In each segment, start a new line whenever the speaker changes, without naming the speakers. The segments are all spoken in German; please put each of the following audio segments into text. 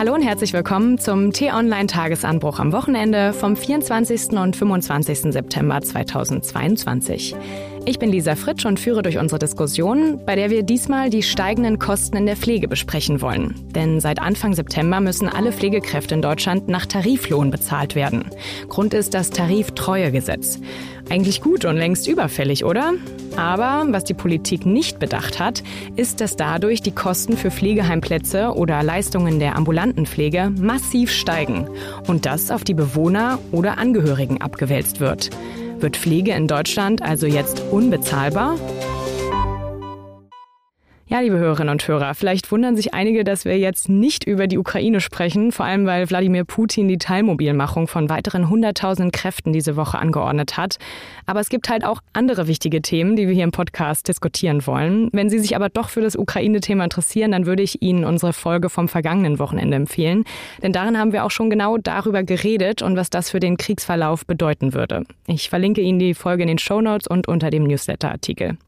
Hallo und herzlich willkommen zum T-Online-Tagesanbruch am Wochenende vom 24. und 25. September 2022. Ich bin Lisa Fritsch und führe durch unsere Diskussion, bei der wir diesmal die steigenden Kosten in der Pflege besprechen wollen. Denn seit Anfang September müssen alle Pflegekräfte in Deutschland nach Tariflohn bezahlt werden. Grund ist das Tariftreuegesetz. Eigentlich gut und längst überfällig, oder? Aber was die Politik nicht bedacht hat, ist, dass dadurch die Kosten für Pflegeheimplätze oder Leistungen der ambulanten Pflege massiv steigen und das auf die Bewohner oder Angehörigen abgewälzt wird. Wird Pflege in Deutschland also jetzt unbezahlbar? Ja, liebe Hörerinnen und Hörer, vielleicht wundern sich einige, dass wir jetzt nicht über die Ukraine sprechen, vor allem weil Wladimir Putin die Teilmobilmachung von weiteren hunderttausenden Kräften diese Woche angeordnet hat. Aber es gibt halt auch andere wichtige Themen, die wir hier im Podcast diskutieren wollen. Wenn Sie sich aber doch für das Ukraine-Thema interessieren, dann würde ich Ihnen unsere Folge vom vergangenen Wochenende empfehlen. Denn darin haben wir auch schon genau darüber geredet und was das für den Kriegsverlauf bedeuten würde. Ich verlinke Ihnen die Folge in den Show Notes und unter dem Newsletter-Artikel.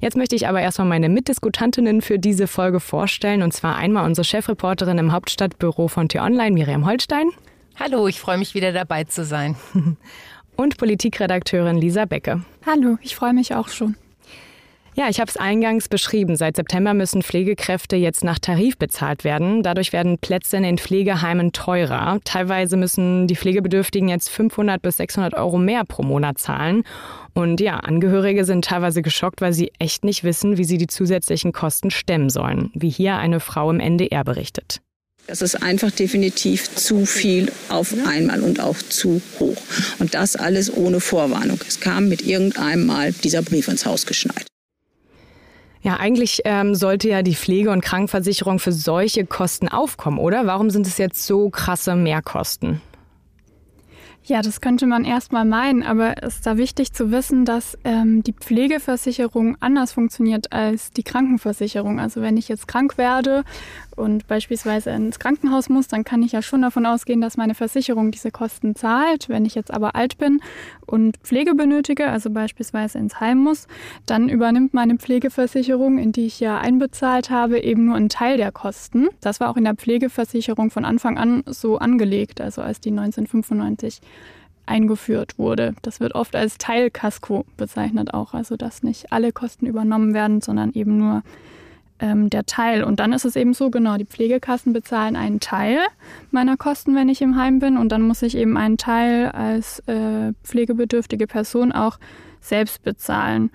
Jetzt möchte ich aber erstmal meine Mitdiskutantinnen für diese Folge vorstellen. Und zwar einmal unsere Chefreporterin im Hauptstadtbüro von T-Online, Miriam Holstein.
Hallo, ich freue mich wieder dabei zu sein.
Und Politikredakteurin Lisa Becke.
Hallo, ich freue mich auch schon.
Ja, ich habe es eingangs beschrieben. Seit September müssen Pflegekräfte jetzt nach Tarif bezahlt werden. Dadurch werden Plätze in den Pflegeheimen teurer. Teilweise müssen die Pflegebedürftigen jetzt 500 bis 600 Euro mehr pro Monat zahlen. Und ja, Angehörige sind teilweise geschockt, weil sie echt nicht wissen, wie sie die zusätzlichen Kosten stemmen sollen, wie hier eine Frau im NDR berichtet.
Das ist einfach definitiv zu viel auf einmal und auch zu hoch. Und das alles ohne Vorwarnung. Es kam mit irgendeinem Mal dieser Brief ins Haus geschneit.
Ja, eigentlich ähm, sollte ja die Pflege- und Krankenversicherung für solche Kosten aufkommen, oder? Warum sind es jetzt so krasse Mehrkosten?
Ja, das könnte man erstmal meinen, aber es ist da wichtig zu wissen, dass ähm, die Pflegeversicherung anders funktioniert als die Krankenversicherung. Also wenn ich jetzt krank werde und beispielsweise ins Krankenhaus muss, dann kann ich ja schon davon ausgehen, dass meine Versicherung diese Kosten zahlt. Wenn ich jetzt aber alt bin und Pflege benötige, also beispielsweise ins Heim muss, dann übernimmt meine Pflegeversicherung, in die ich ja einbezahlt habe, eben nur einen Teil der Kosten. Das war auch in der Pflegeversicherung von Anfang an so angelegt, also als die 1995 eingeführt wurde. Das wird oft als Teilkasko bezeichnet auch, also dass nicht alle Kosten übernommen werden, sondern eben nur ähm, der Teil. Und dann ist es eben so, genau, die Pflegekassen bezahlen einen Teil meiner Kosten, wenn ich im Heim bin. Und dann muss ich eben einen Teil als äh, pflegebedürftige Person auch selbst bezahlen.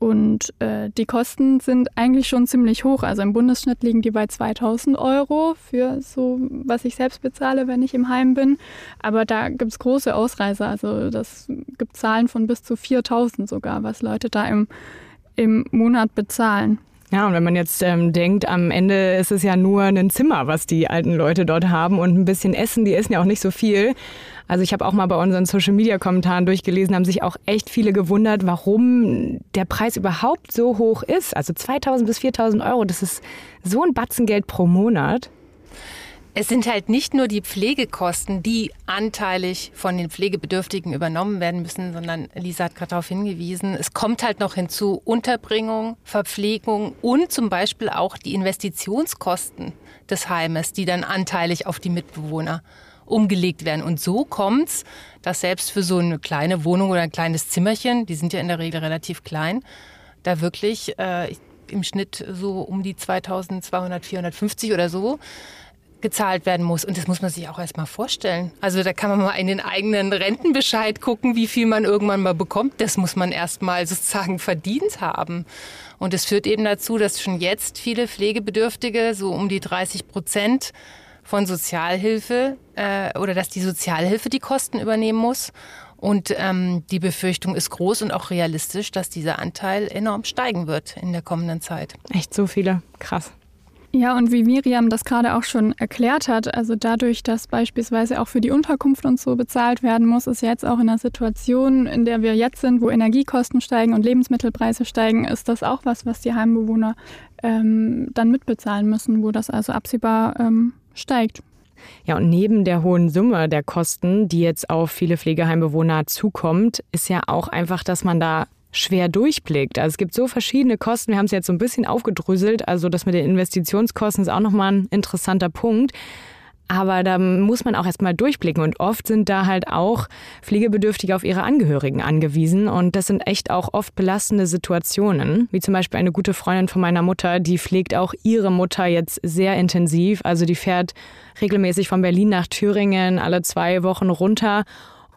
Und äh, die Kosten sind eigentlich schon ziemlich hoch. Also im Bundesschnitt liegen die bei 2000 Euro für so, was ich selbst bezahle, wenn ich im Heim bin. Aber da gibt es große Ausreißer. Also das gibt Zahlen von bis zu 4000 sogar, was Leute da im, im Monat bezahlen.
Ja, und wenn man jetzt ähm, denkt, am Ende ist es ja nur ein Zimmer, was die alten Leute dort haben und ein bisschen Essen, die essen ja auch nicht so viel. Also ich habe auch mal bei unseren Social-Media-Kommentaren durchgelesen, haben sich auch echt viele gewundert, warum der Preis überhaupt so hoch ist. Also 2000 bis 4000 Euro, das ist so ein Batzen Geld pro Monat.
Es sind halt nicht nur die Pflegekosten, die anteilig von den Pflegebedürftigen übernommen werden müssen, sondern Lisa hat gerade darauf hingewiesen, es kommt halt noch hinzu Unterbringung, Verpflegung und zum Beispiel auch die Investitionskosten des Heimes, die dann anteilig auf die Mitbewohner umgelegt werden. Und so kommt es, dass selbst für so eine kleine Wohnung oder ein kleines Zimmerchen, die sind ja in der Regel relativ klein, da wirklich äh, im Schnitt so um die 2200, 450 oder so gezahlt werden muss. Und das muss man sich auch erstmal vorstellen. Also da kann man mal in den eigenen Rentenbescheid gucken, wie viel man irgendwann mal bekommt. Das muss man erstmal sozusagen verdient haben. Und es führt eben dazu, dass schon jetzt viele Pflegebedürftige, so um die 30 Prozent von Sozialhilfe äh, oder dass die Sozialhilfe die Kosten übernehmen muss. Und ähm, die Befürchtung ist groß und auch realistisch, dass dieser Anteil enorm steigen wird in der kommenden Zeit.
Echt so viele. Krass.
Ja, und wie Miriam das gerade auch schon erklärt hat, also dadurch, dass beispielsweise auch für die Unterkunft und so bezahlt werden muss, ist jetzt auch in der Situation, in der wir jetzt sind, wo Energiekosten steigen und Lebensmittelpreise steigen, ist das auch was, was die Heimbewohner ähm, dann mitbezahlen müssen, wo das also absehbar ähm, steigt.
Ja, und neben der hohen Summe der Kosten, die jetzt auf viele Pflegeheimbewohner zukommt, ist ja auch einfach, dass man da schwer durchblickt. Also es gibt so verschiedene Kosten. Wir haben es jetzt so ein bisschen aufgedröselt. Also das mit den Investitionskosten ist auch nochmal ein interessanter Punkt. Aber da muss man auch erstmal durchblicken. Und oft sind da halt auch Pflegebedürftige auf ihre Angehörigen angewiesen. Und das sind echt auch oft belastende Situationen. Wie zum Beispiel eine gute Freundin von meiner Mutter, die pflegt auch ihre Mutter jetzt sehr intensiv. Also die fährt regelmäßig von Berlin nach Thüringen alle zwei Wochen runter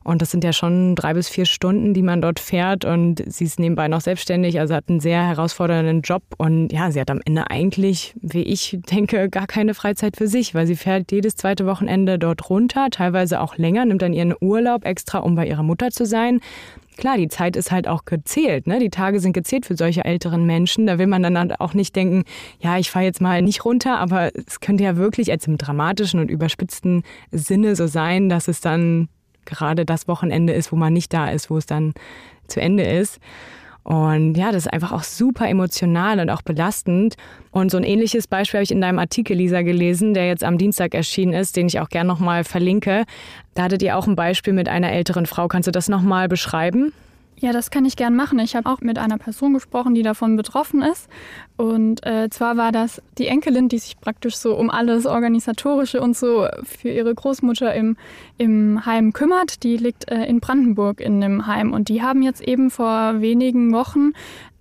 und das sind ja schon drei bis vier Stunden, die man dort fährt. Und sie ist nebenbei noch selbstständig, also hat einen sehr herausfordernden Job. Und ja, sie hat am Ende eigentlich, wie ich denke, gar keine Freizeit für sich, weil sie fährt jedes zweite Wochenende dort runter, teilweise auch länger, nimmt dann ihren Urlaub extra, um bei ihrer Mutter zu sein. Klar, die Zeit ist halt auch gezählt. Ne? Die Tage sind gezählt für solche älteren Menschen. Da will man dann halt auch nicht denken, ja, ich fahre jetzt mal nicht runter, aber es könnte ja wirklich als im dramatischen und überspitzten Sinne so sein, dass es dann gerade das Wochenende ist, wo man nicht da ist, wo es dann zu Ende ist. Und ja, das ist einfach auch super emotional und auch belastend. Und so ein ähnliches Beispiel habe ich in deinem Artikel, Lisa, gelesen, der jetzt am Dienstag erschienen ist, den ich auch gerne nochmal verlinke. Da hattet ihr auch ein Beispiel mit einer älteren Frau. Kannst du das nochmal beschreiben?
Ja, das kann ich gern machen. Ich habe auch mit einer Person gesprochen, die davon betroffen ist. Und äh, zwar war das die Enkelin, die sich praktisch so um alles Organisatorische und so für ihre Großmutter im, im Heim kümmert. Die liegt äh, in Brandenburg in einem Heim. Und die haben jetzt eben vor wenigen Wochen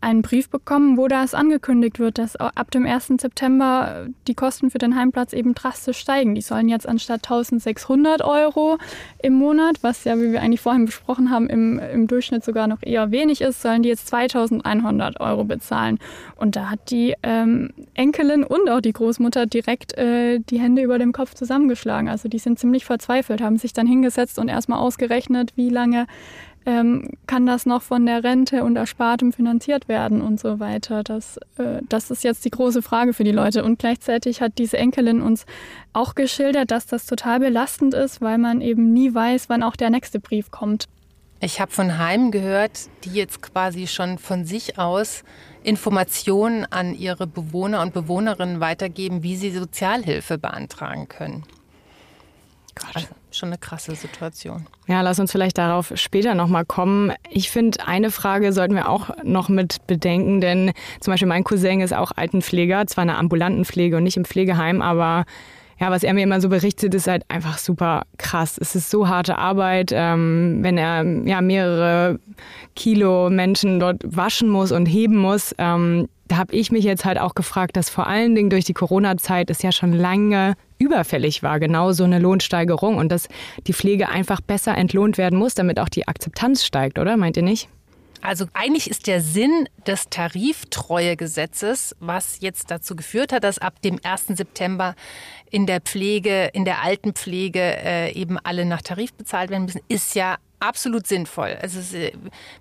einen Brief bekommen, wo das angekündigt wird, dass ab dem 1. September die Kosten für den Heimplatz eben drastisch steigen. Die sollen jetzt anstatt 1600 Euro im Monat, was ja, wie wir eigentlich vorhin besprochen haben, im, im Durchschnitt sogar noch eher wenig ist, sollen die jetzt 2100 Euro bezahlen. Und da hat die ähm, Enkelin und auch die Großmutter direkt äh, die Hände über dem Kopf zusammengeschlagen. Also die sind ziemlich verzweifelt, haben sich dann hingesetzt und erstmal ausgerechnet, wie lange ähm, kann das noch von der Rente und Erspartem finanziert werden und so weiter. Das, äh, das ist jetzt die große Frage für die Leute. Und gleichzeitig hat diese Enkelin uns auch geschildert, dass das total belastend ist, weil man eben nie weiß, wann auch der nächste Brief kommt.
Ich habe von Heimen gehört, die jetzt quasi schon von sich aus Informationen an ihre Bewohner und Bewohnerinnen weitergeben, wie sie Sozialhilfe beantragen können. Gott. Also schon eine krasse Situation.
Ja, lass uns vielleicht darauf später nochmal kommen. Ich finde, eine Frage sollten wir auch noch mit bedenken, denn zum Beispiel mein Cousin ist auch Altenpfleger, zwar in der ambulanten Pflege und nicht im Pflegeheim, aber ja, was er mir immer so berichtet, ist halt einfach super krass. Es ist so harte Arbeit, ähm, wenn er ja mehrere Kilo Menschen dort waschen muss und heben muss. Ähm, da habe ich mich jetzt halt auch gefragt, dass vor allen Dingen durch die Corona-Zeit es ja schon lange überfällig war, genau so eine Lohnsteigerung und dass die Pflege einfach besser entlohnt werden muss, damit auch die Akzeptanz steigt, oder? Meint ihr nicht?
Also eigentlich ist der Sinn des Tariftreuegesetzes, was jetzt dazu geführt hat, dass ab dem 1. September in der Pflege, in der Altenpflege äh, eben alle nach Tarif bezahlt werden müssen, ist ja absolut sinnvoll. Also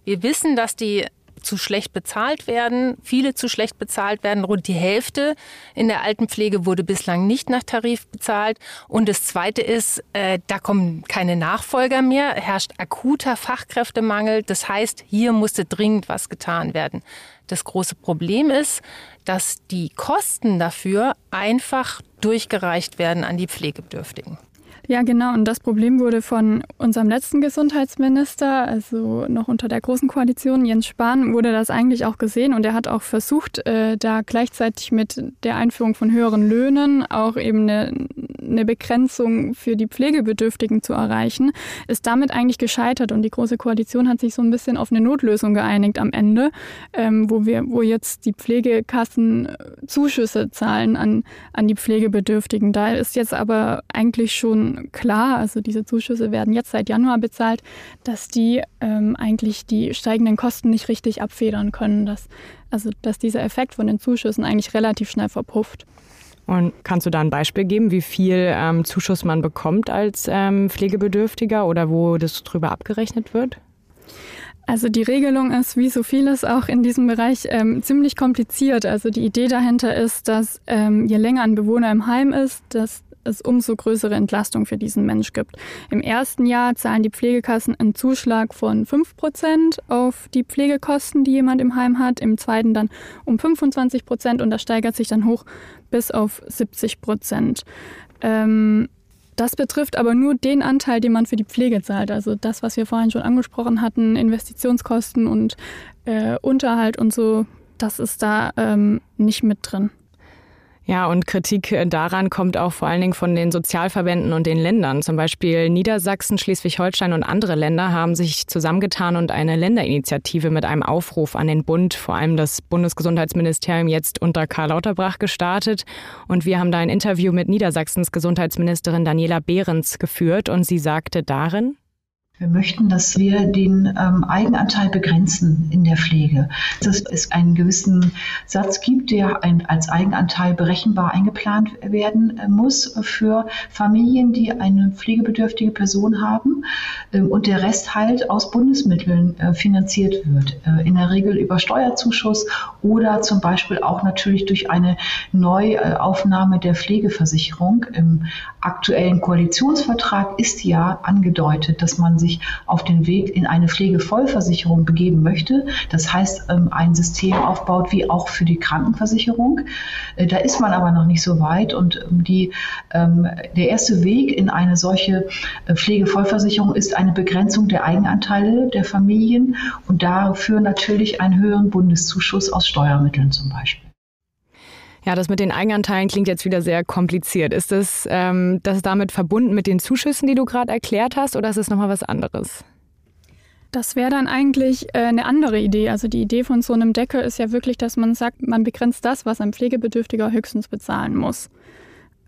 wir wissen, dass die zu schlecht bezahlt werden, viele zu schlecht bezahlt werden. Rund die Hälfte in der Altenpflege wurde bislang nicht nach Tarif bezahlt. Und das Zweite ist, äh, da kommen keine Nachfolger mehr, herrscht akuter Fachkräftemangel. Das heißt, hier musste dringend was getan werden. Das große Problem ist, dass die Kosten dafür einfach durchgereicht werden an die Pflegebedürftigen.
Ja, genau. Und das Problem wurde von unserem letzten Gesundheitsminister, also noch unter der Großen Koalition, Jens Spahn, wurde das eigentlich auch gesehen. Und er hat auch versucht, äh, da gleichzeitig mit der Einführung von höheren Löhnen auch eben eine, eine Begrenzung für die Pflegebedürftigen zu erreichen, ist damit eigentlich gescheitert. Und die Große Koalition hat sich so ein bisschen auf eine Notlösung geeinigt am Ende, ähm, wo wir, wo jetzt die Pflegekassen äh, Zuschüsse zahlen an, an die Pflegebedürftigen. Da ist jetzt aber eigentlich schon klar, also diese Zuschüsse werden jetzt seit Januar bezahlt, dass die ähm, eigentlich die steigenden Kosten nicht richtig abfedern können. Dass, also dass dieser Effekt von den Zuschüssen eigentlich relativ schnell verpufft.
Und kannst du da ein Beispiel geben, wie viel ähm, Zuschuss man bekommt als ähm, Pflegebedürftiger oder wo das drüber abgerechnet wird?
Also die Regelung ist, wie so vieles auch in diesem Bereich, ähm, ziemlich kompliziert. Also die Idee dahinter ist, dass ähm, je länger ein Bewohner im Heim ist, dass es umso größere Entlastung für diesen Mensch gibt. Im ersten Jahr zahlen die Pflegekassen einen Zuschlag von 5 Prozent auf die Pflegekosten, die jemand im Heim hat, im zweiten dann um 25 Prozent und das steigert sich dann hoch bis auf 70 Prozent. Ähm, das betrifft aber nur den Anteil, den man für die Pflege zahlt. Also das, was wir vorhin schon angesprochen hatten, Investitionskosten und äh, Unterhalt und so, das ist da ähm, nicht mit drin.
Ja, und Kritik daran kommt auch vor allen Dingen von den Sozialverbänden und den Ländern. Zum Beispiel Niedersachsen, Schleswig-Holstein und andere Länder haben sich zusammengetan und eine Länderinitiative mit einem Aufruf an den Bund, vor allem das Bundesgesundheitsministerium jetzt unter Karl Lauterbach gestartet. Und wir haben da ein Interview mit Niedersachsens Gesundheitsministerin Daniela Behrens geführt und sie sagte darin,
wir möchten, dass wir den ähm, Eigenanteil begrenzen in der Pflege. Dass es einen gewissen Satz gibt, der ein, als Eigenanteil berechenbar eingeplant werden äh, muss für Familien, die eine pflegebedürftige Person haben ähm, und der Rest halt aus Bundesmitteln äh, finanziert wird. Äh, in der Regel über Steuerzuschuss oder zum Beispiel auch natürlich durch eine Neuaufnahme der Pflegeversicherung. Im aktuellen Koalitionsvertrag ist ja angedeutet, dass man sich sich auf den Weg in eine Pflegevollversicherung begeben möchte. Das heißt, ähm, ein System aufbaut wie auch für die Krankenversicherung. Äh, da ist man aber noch nicht so weit und ähm, die, ähm, der erste Weg in eine solche äh, Pflegevollversicherung ist eine Begrenzung der Eigenanteile der Familien und dafür natürlich einen höheren Bundeszuschuss aus Steuermitteln zum Beispiel.
Ja, das mit den Eigenanteilen klingt jetzt wieder sehr kompliziert. Ist das, ähm, das damit verbunden mit den Zuschüssen, die du gerade erklärt hast, oder ist es nochmal was anderes?
Das wäre dann eigentlich äh, eine andere Idee. Also die Idee von so einem Deckel ist ja wirklich, dass man sagt, man begrenzt das, was ein Pflegebedürftiger höchstens bezahlen muss.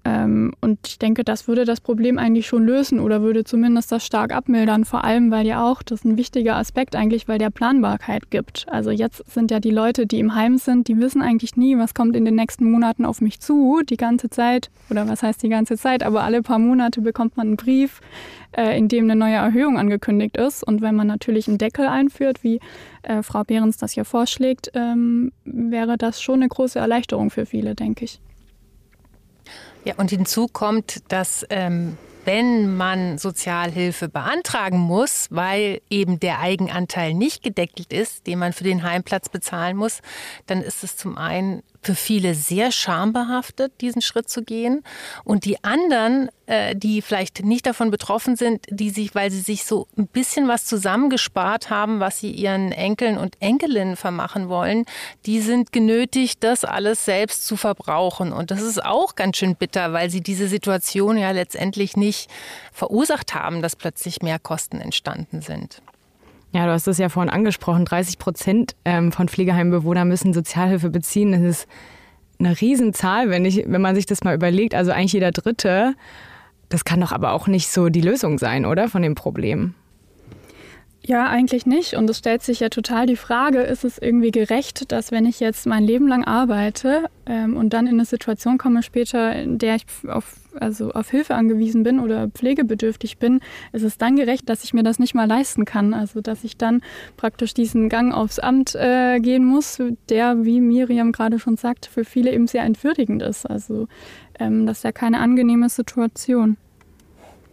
Ähm, und ich denke, das würde das Problem eigentlich schon lösen oder würde zumindest das stark abmildern. Vor allem, weil ja auch, das ist ein wichtiger Aspekt eigentlich, weil der Planbarkeit gibt. Also jetzt sind ja die Leute, die im Heim sind, die wissen eigentlich nie, was kommt in den nächsten Monaten auf mich zu. Die ganze Zeit, oder was heißt die ganze Zeit, aber alle paar Monate bekommt man einen Brief, äh, in dem eine neue Erhöhung angekündigt ist. Und wenn man natürlich einen Deckel einführt, wie äh, Frau Behrens das hier vorschlägt, ähm, wäre das schon eine große Erleichterung für viele, denke ich.
Ja, und hinzu kommt, dass ähm, wenn man Sozialhilfe beantragen muss, weil eben der Eigenanteil nicht gedeckelt ist, den man für den Heimplatz bezahlen muss, dann ist es zum einen für viele sehr schambehaftet, diesen Schritt zu gehen. Und die anderen, äh, die vielleicht nicht davon betroffen sind, die sich, weil sie sich so ein bisschen was zusammengespart haben, was sie ihren Enkeln und Enkelinnen vermachen wollen, die sind genötigt, das alles selbst zu verbrauchen. Und das ist auch ganz schön bitter, weil sie diese Situation ja letztendlich nicht verursacht haben, dass plötzlich mehr Kosten entstanden sind.
Ja, du hast es ja vorhin angesprochen. 30 Prozent ähm, von Pflegeheimbewohnern müssen Sozialhilfe beziehen. Das ist eine Riesenzahl, wenn, ich, wenn man sich das mal überlegt. Also eigentlich jeder Dritte. Das kann doch aber auch nicht so die Lösung sein, oder? Von dem Problem.
Ja, eigentlich nicht. Und es stellt sich ja total die Frage, ist es irgendwie gerecht, dass wenn ich jetzt mein Leben lang arbeite ähm, und dann in eine Situation komme später, in der ich auf, also auf Hilfe angewiesen bin oder pflegebedürftig bin, ist es dann gerecht, dass ich mir das nicht mal leisten kann. Also dass ich dann praktisch diesen Gang aufs Amt äh, gehen muss, der, wie Miriam gerade schon sagt, für viele eben sehr entwürdigend ist. Also ähm, das ist ja keine angenehme Situation.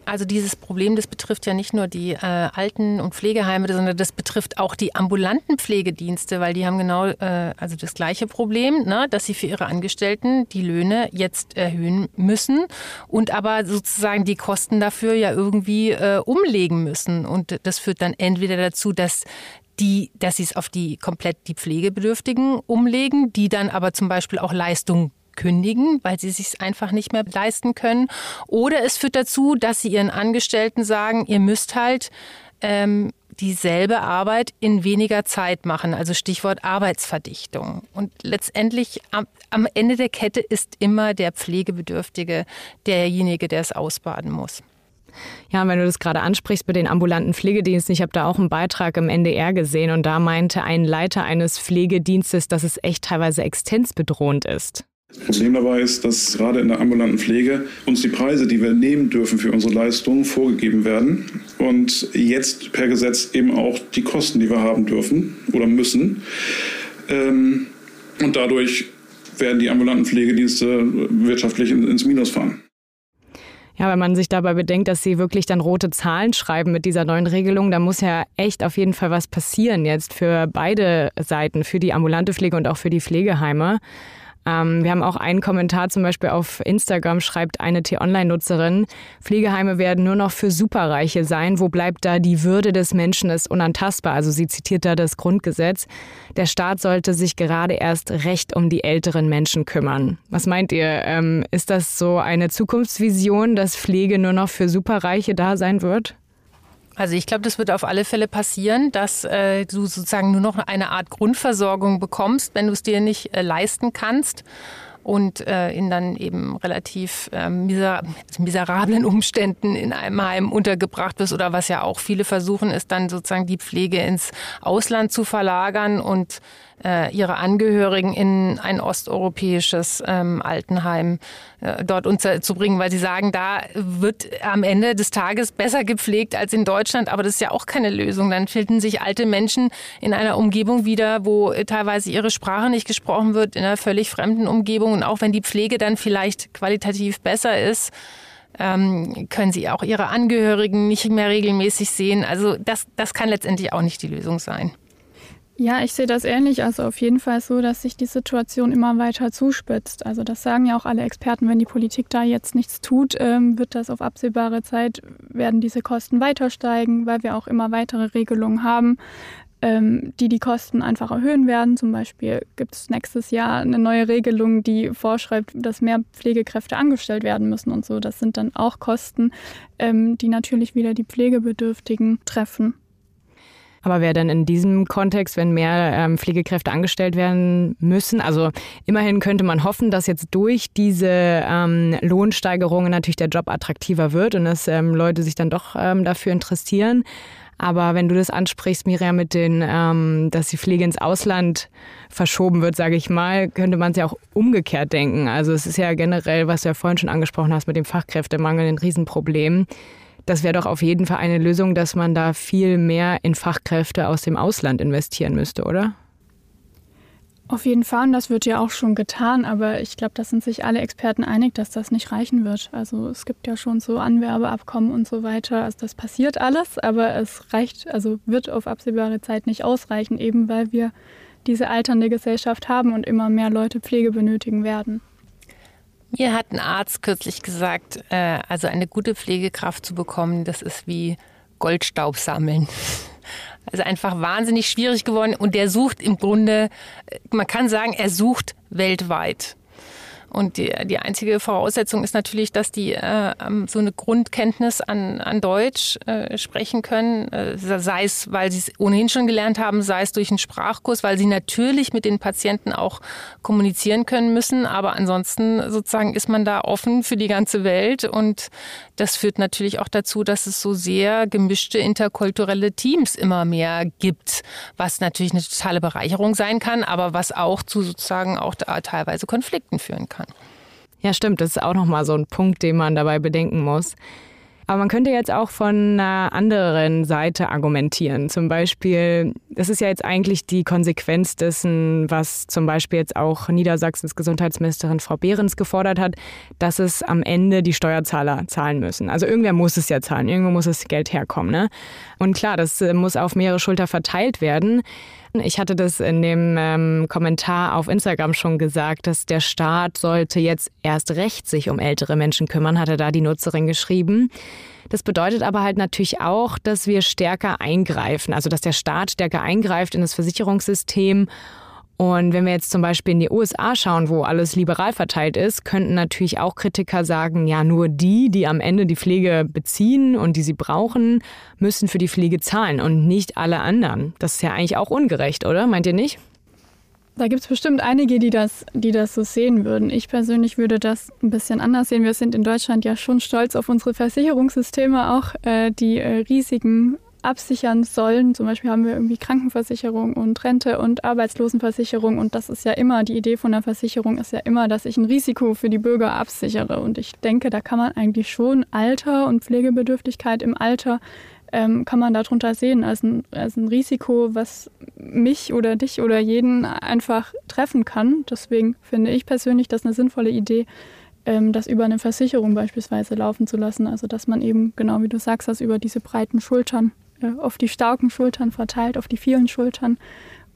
Also dieses Problem, das betrifft ja nicht nur die äh, Alten- und Pflegeheime, sondern das betrifft auch die ambulanten Pflegedienste, weil die haben genau äh, also das gleiche Problem, ne, dass sie für ihre Angestellten die Löhne jetzt erhöhen müssen und aber sozusagen die Kosten dafür ja irgendwie äh, umlegen müssen. Und das führt dann entweder dazu, dass die, dass sie es auf die komplett die Pflegebedürftigen umlegen, die dann aber zum Beispiel auch Leistungen kündigen, weil sie sich einfach nicht mehr leisten können. Oder es führt dazu, dass sie ihren Angestellten sagen, ihr müsst halt ähm, dieselbe Arbeit in weniger Zeit machen, also Stichwort Arbeitsverdichtung. Und letztendlich am, am Ende der Kette ist immer der Pflegebedürftige derjenige, der es ausbaden muss.
Ja, wenn du das gerade ansprichst mit den ambulanten Pflegediensten, ich habe da auch einen Beitrag im NDR gesehen und da meinte ein Leiter eines Pflegedienstes, dass es echt teilweise existenzbedrohend ist.
Das Problem dabei ist, dass gerade in der ambulanten Pflege uns die Preise, die wir nehmen dürfen für unsere Leistungen, vorgegeben werden und jetzt per Gesetz eben auch die Kosten, die wir haben dürfen oder müssen. Ähm, und dadurch werden die ambulanten Pflegedienste wirtschaftlich ins Minus fahren.
Ja, wenn man sich dabei bedenkt, dass sie wirklich dann rote Zahlen schreiben mit dieser neuen Regelung, da muss ja echt auf jeden Fall was passieren jetzt für beide Seiten, für die ambulante Pflege und auch für die Pflegeheime. Ähm, wir haben auch einen Kommentar zum Beispiel auf Instagram, schreibt eine T-Online-Nutzerin, Pflegeheime werden nur noch für Superreiche sein. Wo bleibt da die Würde des Menschen ist unantastbar? Also sie zitiert da das Grundgesetz. Der Staat sollte sich gerade erst recht um die älteren Menschen kümmern. Was meint ihr? Ähm, ist das so eine Zukunftsvision, dass Pflege nur noch für Superreiche da sein wird?
Also ich glaube, das wird auf alle Fälle passieren, dass äh, du sozusagen nur noch eine Art Grundversorgung bekommst, wenn du es dir nicht äh, leisten kannst und äh, in dann eben relativ äh, miser miserablen Umständen in einem Heim untergebracht wirst oder was ja auch viele versuchen, ist dann sozusagen die Pflege ins Ausland zu verlagern und äh, ihre Angehörigen in ein osteuropäisches ähm, Altenheim äh, dort unterzubringen, weil sie sagen, da wird am Ende des Tages besser gepflegt als in Deutschland. Aber das ist ja auch keine Lösung. Dann finden sich alte Menschen in einer Umgebung wieder, wo teilweise ihre Sprache nicht gesprochen wird, in einer völlig fremden Umgebung. Und auch wenn die Pflege dann vielleicht qualitativ besser ist, ähm, können sie auch ihre Angehörigen nicht mehr regelmäßig sehen. Also das, das kann letztendlich auch nicht die Lösung sein.
Ja, ich sehe das ähnlich. Also auf jeden Fall so, dass sich die Situation immer weiter zuspitzt. Also das sagen ja auch alle Experten, wenn die Politik da jetzt nichts tut, ähm, wird das auf absehbare Zeit, werden diese Kosten weiter steigen, weil wir auch immer weitere Regelungen haben, ähm, die die Kosten einfach erhöhen werden. Zum Beispiel gibt es nächstes Jahr eine neue Regelung, die vorschreibt, dass mehr Pflegekräfte angestellt werden müssen und so. Das sind dann auch Kosten, ähm, die natürlich wieder die Pflegebedürftigen treffen.
Aber wer denn in diesem Kontext, wenn mehr ähm, Pflegekräfte angestellt werden müssen, also immerhin könnte man hoffen, dass jetzt durch diese ähm, Lohnsteigerungen natürlich der Job attraktiver wird und dass ähm, Leute sich dann doch ähm, dafür interessieren. Aber wenn du das ansprichst, Miriam, mit den, ähm, dass die Pflege ins Ausland verschoben wird, sage ich mal, könnte man es ja auch umgekehrt denken. Also es ist ja generell, was du ja vorhin schon angesprochen hast, mit dem Fachkräftemangel ein Riesenproblem. Das wäre doch auf jeden Fall eine Lösung, dass man da viel mehr in Fachkräfte aus dem Ausland investieren müsste, oder?
Auf jeden Fall, und das wird ja auch schon getan, aber ich glaube, da sind sich alle Experten einig, dass das nicht reichen wird. Also es gibt ja schon so Anwerbeabkommen und so weiter. Also das passiert alles, aber es reicht, also wird auf absehbare Zeit nicht ausreichen, eben weil wir diese alternde Gesellschaft haben und immer mehr Leute Pflege benötigen werden.
Mir hat ein Arzt kürzlich gesagt, äh, also eine gute Pflegekraft zu bekommen, das ist wie Goldstaub sammeln. Also einfach wahnsinnig schwierig geworden und der sucht im Grunde, äh, man kann sagen, er sucht weltweit. Und die, die einzige Voraussetzung ist natürlich, dass die äh, so eine Grundkenntnis an, an Deutsch äh, sprechen können, äh, sei es, weil sie es ohnehin schon gelernt haben, sei es durch einen Sprachkurs, weil sie natürlich mit den Patienten auch kommunizieren können müssen. Aber ansonsten sozusagen ist man da offen für die ganze Welt. Und das führt natürlich auch dazu, dass es so sehr gemischte interkulturelle Teams immer mehr gibt, was natürlich eine totale Bereicherung sein kann, aber was auch zu sozusagen auch teilweise Konflikten führen kann kann.
Ja, stimmt. Das ist auch nochmal so ein Punkt, den man dabei bedenken muss. Aber man könnte jetzt auch von einer anderen Seite argumentieren. Zum Beispiel, das ist ja jetzt eigentlich die Konsequenz dessen, was zum Beispiel jetzt auch Niedersachsens Gesundheitsministerin Frau Behrens gefordert hat, dass es am Ende die Steuerzahler zahlen müssen. Also irgendwer muss es ja zahlen, irgendwo muss das Geld herkommen. Ne? Und klar, das äh, muss auf mehrere Schulter verteilt werden. Ich hatte das in dem ähm, Kommentar auf Instagram schon gesagt, dass der Staat sollte jetzt erst recht sich um ältere Menschen kümmern, hatte da die Nutzerin geschrieben. Das bedeutet aber halt natürlich auch, dass wir stärker eingreifen, also dass der Staat stärker eingreift in das Versicherungssystem und wenn wir jetzt zum Beispiel in die USA schauen, wo alles liberal verteilt ist, könnten natürlich auch Kritiker sagen, ja, nur die, die am Ende die Pflege beziehen und die sie brauchen, müssen für die Pflege zahlen und nicht alle anderen. Das ist ja eigentlich auch ungerecht, oder? Meint ihr nicht?
Da gibt es bestimmt einige, die das, die das so sehen würden. Ich persönlich würde das ein bisschen anders sehen. Wir sind in Deutschland ja schon stolz auf unsere Versicherungssysteme, auch äh, die äh, riesigen absichern sollen. Zum Beispiel haben wir irgendwie Krankenversicherung und Rente und Arbeitslosenversicherung. Und das ist ja immer, die Idee von der Versicherung ist ja immer, dass ich ein Risiko für die Bürger absichere. Und ich denke, da kann man eigentlich schon Alter und Pflegebedürftigkeit im Alter ähm, kann man darunter sehen als ein, als ein Risiko, was mich oder dich oder jeden einfach treffen kann. Deswegen finde ich persönlich das eine sinnvolle Idee, ähm, das über eine Versicherung beispielsweise laufen zu lassen. Also dass man eben, genau wie du sagst, das über diese breiten Schultern auf die starken Schultern verteilt, auf die vielen Schultern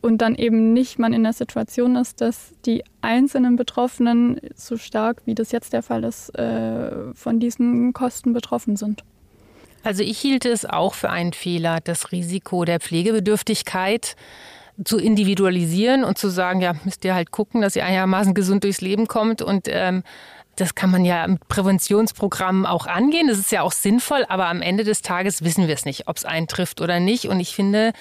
und dann eben nicht man in der Situation ist, dass die einzelnen Betroffenen so stark, wie das jetzt der Fall ist, äh, von diesen Kosten betroffen sind.
Also ich hielt es auch für einen Fehler, das Risiko der Pflegebedürftigkeit zu individualisieren und zu sagen, ja, müsst ihr halt gucken, dass ihr einigermaßen gesund durchs Leben kommt und ähm, das kann man ja mit Präventionsprogrammen auch angehen. Das ist ja auch sinnvoll, aber am Ende des Tages wissen wir es nicht, ob es eintrifft oder nicht. Und ich finde,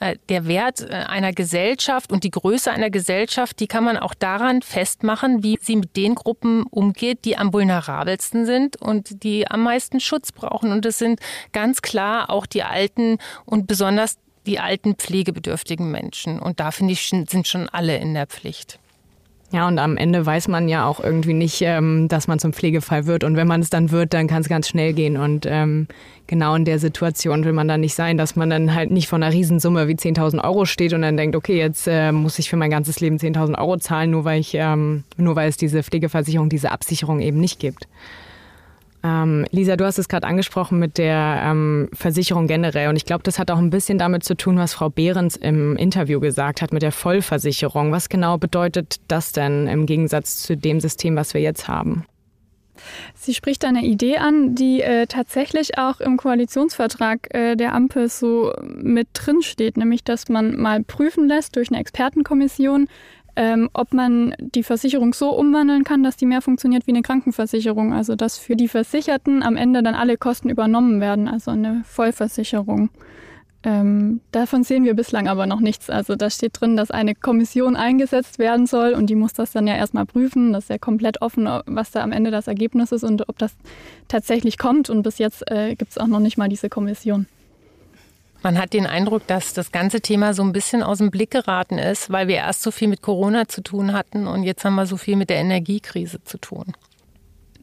äh, der Wert äh, einer Gesellschaft und die Größe einer Gesellschaft, die kann man auch daran festmachen, wie sie mit den Gruppen umgeht, die am vulnerabelsten sind und die am meisten Schutz brauchen. Und das sind ganz klar auch die alten und besonders die alten pflegebedürftigen Menschen. Und da finde ich, sind schon alle in der Pflicht.
Ja, und am Ende weiß man ja auch irgendwie nicht, ähm, dass man zum Pflegefall wird. Und wenn man es dann wird, dann kann es ganz schnell gehen. Und ähm, genau in der Situation will man dann nicht sein, dass man dann halt nicht von einer Riesensumme wie 10.000 Euro steht und dann denkt, okay, jetzt äh, muss ich für mein ganzes Leben 10.000 Euro zahlen, nur weil ich, ähm, nur weil es diese Pflegeversicherung, diese Absicherung eben nicht gibt. Ähm, Lisa, du hast es gerade angesprochen mit der ähm, Versicherung generell. Und ich glaube, das hat auch ein bisschen damit zu tun, was Frau Behrens im Interview gesagt hat mit der Vollversicherung. Was genau bedeutet das denn im Gegensatz zu dem System, was wir jetzt haben?
Sie spricht eine Idee an, die äh, tatsächlich auch im Koalitionsvertrag äh, der Ampel so mit drin steht, nämlich dass man mal prüfen lässt durch eine Expertenkommission, ähm, ob man die Versicherung so umwandeln kann, dass die mehr funktioniert wie eine Krankenversicherung. Also dass für die Versicherten am Ende dann alle Kosten übernommen werden, also eine Vollversicherung. Ähm, davon sehen wir bislang aber noch nichts. Also da steht drin, dass eine Kommission eingesetzt werden soll und die muss das dann ja erstmal prüfen. Das ist ja komplett offen, was da am Ende das Ergebnis ist und ob das tatsächlich kommt. Und bis jetzt äh, gibt es auch noch nicht mal diese Kommission.
Man hat den Eindruck, dass das ganze Thema so ein bisschen aus dem Blick geraten ist, weil wir erst so viel mit Corona zu tun hatten und jetzt haben wir so viel mit der Energiekrise zu tun.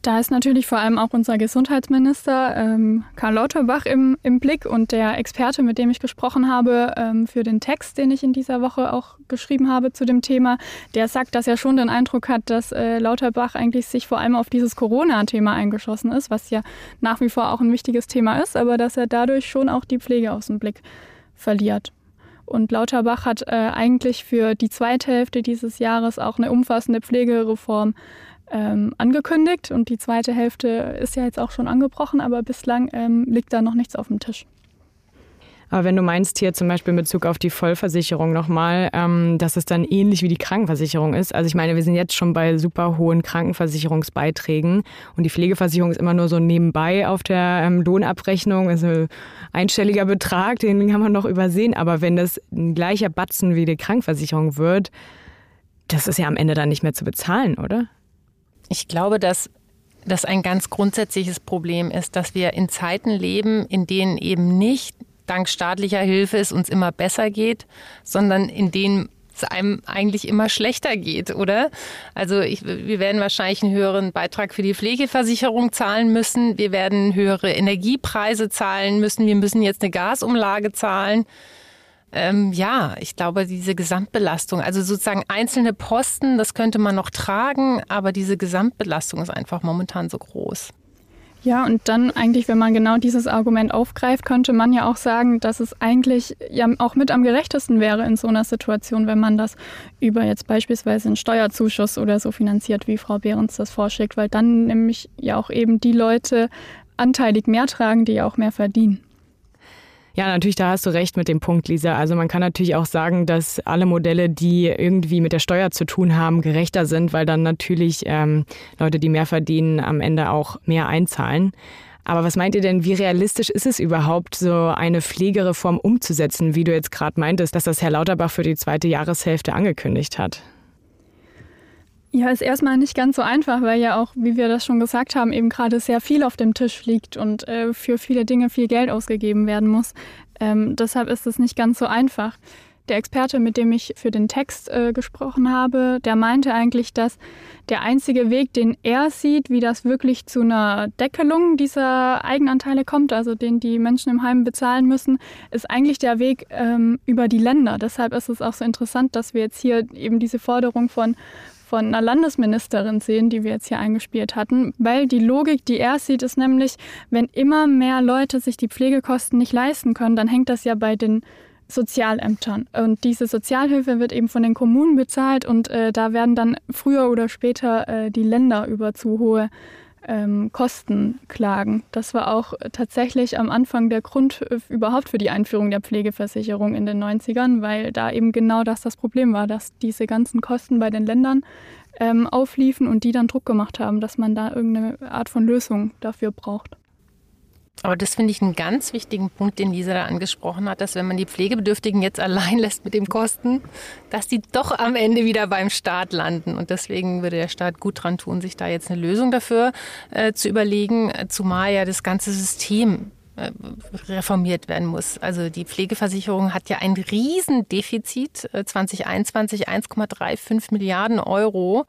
Da ist natürlich vor allem auch unser Gesundheitsminister ähm, Karl Lauterbach im, im Blick und der Experte, mit dem ich gesprochen habe ähm, für den Text, den ich in dieser Woche auch geschrieben habe zu dem Thema, der sagt, dass er schon den Eindruck hat, dass äh, Lauterbach eigentlich sich vor allem auf dieses Corona-Thema eingeschossen ist, was ja nach wie vor auch ein wichtiges Thema ist, aber dass er dadurch schon auch die Pflege aus dem Blick verliert. Und Lauterbach hat äh, eigentlich für die zweite Hälfte dieses Jahres auch eine umfassende Pflegereform ähm, angekündigt und die zweite Hälfte ist ja jetzt auch schon angebrochen, aber bislang ähm, liegt da noch nichts auf dem Tisch.
Aber wenn du meinst hier zum Beispiel in Bezug auf die Vollversicherung nochmal, ähm, dass es dann ähnlich wie die Krankenversicherung ist. Also ich meine, wir sind jetzt schon bei super hohen Krankenversicherungsbeiträgen und die Pflegeversicherung ist immer nur so nebenbei auf der ähm, Lohnabrechnung, also einstelliger Betrag, den kann man noch übersehen. Aber wenn das ein gleicher Batzen wie die Krankenversicherung wird, das ist ja am Ende dann nicht mehr zu bezahlen, oder?
Ich glaube, dass das ein ganz grundsätzliches Problem ist, dass wir in Zeiten leben, in denen eben nicht dank staatlicher Hilfe es uns immer besser geht, sondern in denen es einem eigentlich immer schlechter geht, oder? Also ich, wir werden wahrscheinlich einen höheren Beitrag für die Pflegeversicherung zahlen müssen. Wir werden höhere Energiepreise zahlen müssen. Wir müssen jetzt eine Gasumlage zahlen. Ähm, ja, ich glaube, diese Gesamtbelastung, also sozusagen einzelne Posten, das könnte man noch tragen, aber diese Gesamtbelastung ist einfach momentan so groß.
Ja, und dann eigentlich, wenn man genau dieses Argument aufgreift, könnte man ja auch sagen, dass es eigentlich ja auch mit am gerechtesten wäre in so einer Situation, wenn man das über jetzt beispielsweise einen Steuerzuschuss oder so finanziert, wie Frau Behrens das vorschlägt, weil dann nämlich ja auch eben die Leute anteilig mehr tragen, die ja auch mehr verdienen.
Ja, natürlich, da hast du recht mit dem Punkt, Lisa. Also man kann natürlich auch sagen, dass alle Modelle, die irgendwie mit der Steuer zu tun haben, gerechter sind, weil dann natürlich ähm, Leute, die mehr verdienen, am Ende auch mehr einzahlen. Aber was meint ihr denn, wie realistisch ist es überhaupt, so eine Pflegereform umzusetzen, wie du jetzt gerade meintest, dass das Herr Lauterbach für die zweite Jahreshälfte angekündigt hat?
Ja, ist erstmal nicht ganz so einfach, weil ja auch, wie wir das schon gesagt haben, eben gerade sehr viel auf dem Tisch liegt und äh, für viele Dinge viel Geld ausgegeben werden muss. Ähm, deshalb ist es nicht ganz so einfach. Der Experte, mit dem ich für den Text äh, gesprochen habe, der meinte eigentlich, dass der einzige Weg, den er sieht, wie das wirklich zu einer Deckelung dieser Eigenanteile kommt, also den die Menschen im Heim bezahlen müssen, ist eigentlich der Weg ähm, über die Länder. Deshalb ist es auch so interessant, dass wir jetzt hier eben diese Forderung von von einer Landesministerin sehen, die wir jetzt hier eingespielt hatten, weil die Logik, die er sieht, ist nämlich, wenn immer mehr Leute sich die Pflegekosten nicht leisten können, dann hängt das ja bei den Sozialämtern. Und diese Sozialhilfe wird eben von den Kommunen bezahlt und äh, da werden dann früher oder später äh, die Länder über zu hohe ähm, Kosten klagen. Das war auch tatsächlich am Anfang der Grund äh, überhaupt für die Einführung der Pflegeversicherung in den 90ern, weil da eben genau das das Problem war, dass diese ganzen Kosten bei den Ländern ähm, aufliefen und die dann Druck gemacht haben, dass man da irgendeine Art von Lösung dafür braucht.
Aber das finde ich einen ganz wichtigen Punkt, den Lisa da angesprochen hat, dass wenn man die Pflegebedürftigen jetzt allein lässt mit dem Kosten, dass die doch am Ende wieder beim Staat landen. Und deswegen würde der Staat gut dran tun, sich da jetzt eine Lösung dafür äh, zu überlegen, zumal ja das ganze System äh, reformiert werden muss. Also die Pflegeversicherung hat ja ein Riesendefizit, 2021 äh, 1,35 Milliarden Euro.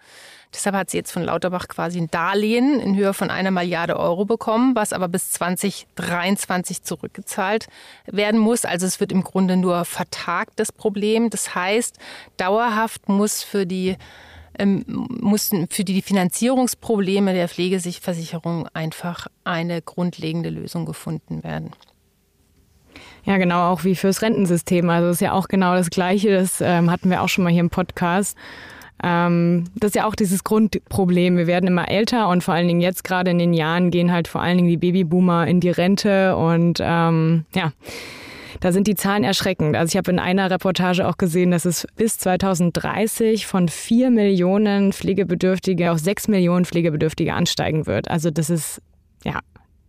Deshalb hat sie jetzt von Lauterbach quasi ein Darlehen in Höhe von einer Milliarde Euro bekommen, was aber bis 2023 zurückgezahlt werden muss. Also es wird im Grunde nur vertagt, das Problem. Das heißt, dauerhaft muss für die ähm, mussten für die Finanzierungsprobleme der Pflegeversicherung einfach eine grundlegende Lösung gefunden werden.
Ja, genau, auch wie fürs Rentensystem. Also ist ja auch genau das Gleiche. Das ähm, hatten wir auch schon mal hier im Podcast. Ähm, das ist ja auch dieses Grundproblem. Wir werden immer älter und vor allen Dingen jetzt gerade in den Jahren gehen halt vor allen Dingen die Babyboomer in die Rente und ähm, ja. Da sind die Zahlen erschreckend. Also ich habe in einer Reportage auch gesehen, dass es bis 2030 von vier Millionen Pflegebedürftige auf sechs Millionen Pflegebedürftige ansteigen wird. Also das ist ja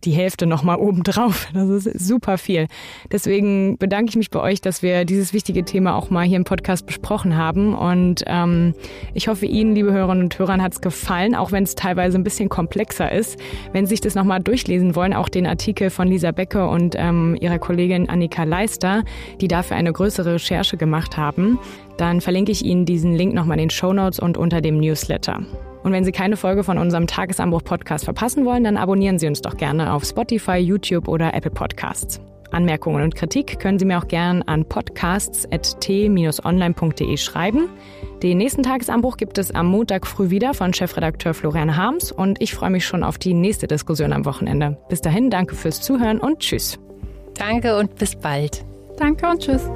die Hälfte nochmal obendrauf. Das ist super viel. Deswegen bedanke ich mich bei euch, dass wir dieses wichtige Thema auch mal hier im Podcast besprochen haben. Und ähm, ich hoffe, Ihnen, liebe Hörerinnen und Hörer, hat es gefallen, auch wenn es teilweise ein bisschen komplexer ist. Wenn Sie sich das nochmal durchlesen wollen, auch den Artikel von Lisa Becker und ähm, ihrer Kollegin Annika Leister, die dafür eine größere Recherche gemacht haben, dann verlinke ich Ihnen diesen Link nochmal in den Show Notes und unter dem Newsletter. Und wenn Sie keine Folge von unserem Tagesanbruch-Podcast verpassen wollen, dann abonnieren Sie uns doch gerne auf Spotify, YouTube oder Apple Podcasts. Anmerkungen und Kritik können Sie mir auch gerne an podcasts.t-online.de schreiben. Den nächsten Tagesanbruch gibt es am Montag früh wieder von Chefredakteur Florian Harms und ich freue mich schon auf die nächste Diskussion am Wochenende. Bis dahin, danke fürs Zuhören und tschüss.
Danke und bis bald.
Danke und tschüss.